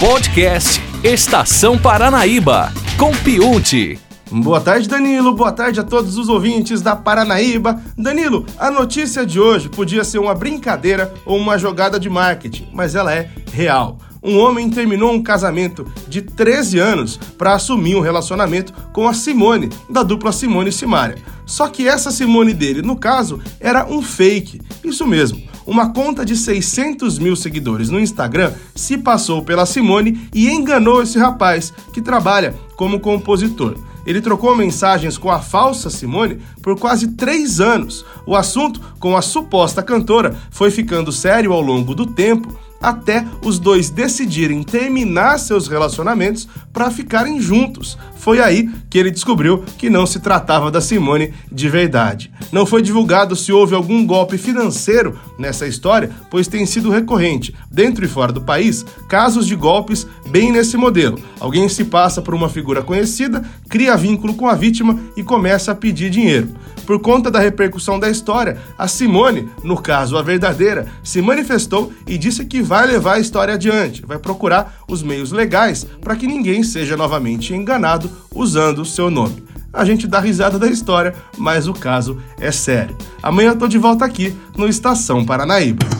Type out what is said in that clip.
Podcast Estação Paranaíba com Piunte. Boa tarde, Danilo. Boa tarde a todos os ouvintes da Paranaíba. Danilo, a notícia de hoje podia ser uma brincadeira ou uma jogada de marketing, mas ela é real. Um homem terminou um casamento de 13 anos para assumir um relacionamento com a Simone, da dupla Simone e Simaria. Só que essa Simone dele, no caso, era um fake. Isso mesmo. Uma conta de 600 mil seguidores no Instagram se passou pela Simone e enganou esse rapaz, que trabalha como compositor. Ele trocou mensagens com a falsa Simone por quase três anos. O assunto com a suposta cantora foi ficando sério ao longo do tempo até os dois decidirem terminar seus relacionamentos para ficarem juntos. Foi aí que ele descobriu que não se tratava da Simone de verdade. Não foi divulgado se houve algum golpe financeiro nessa história, pois tem sido recorrente, dentro e fora do país, casos de golpes bem nesse modelo. Alguém se passa por uma figura conhecida, cria vínculo com a vítima e começa a pedir dinheiro. Por conta da repercussão da história, a Simone, no caso a verdadeira, se manifestou e disse que vai levar a história adiante, vai procurar os meios legais para que ninguém seja novamente enganado usando o seu nome. A gente dá risada da história, mas o caso é sério. Amanhã eu tô de volta aqui no Estação Paranaíba.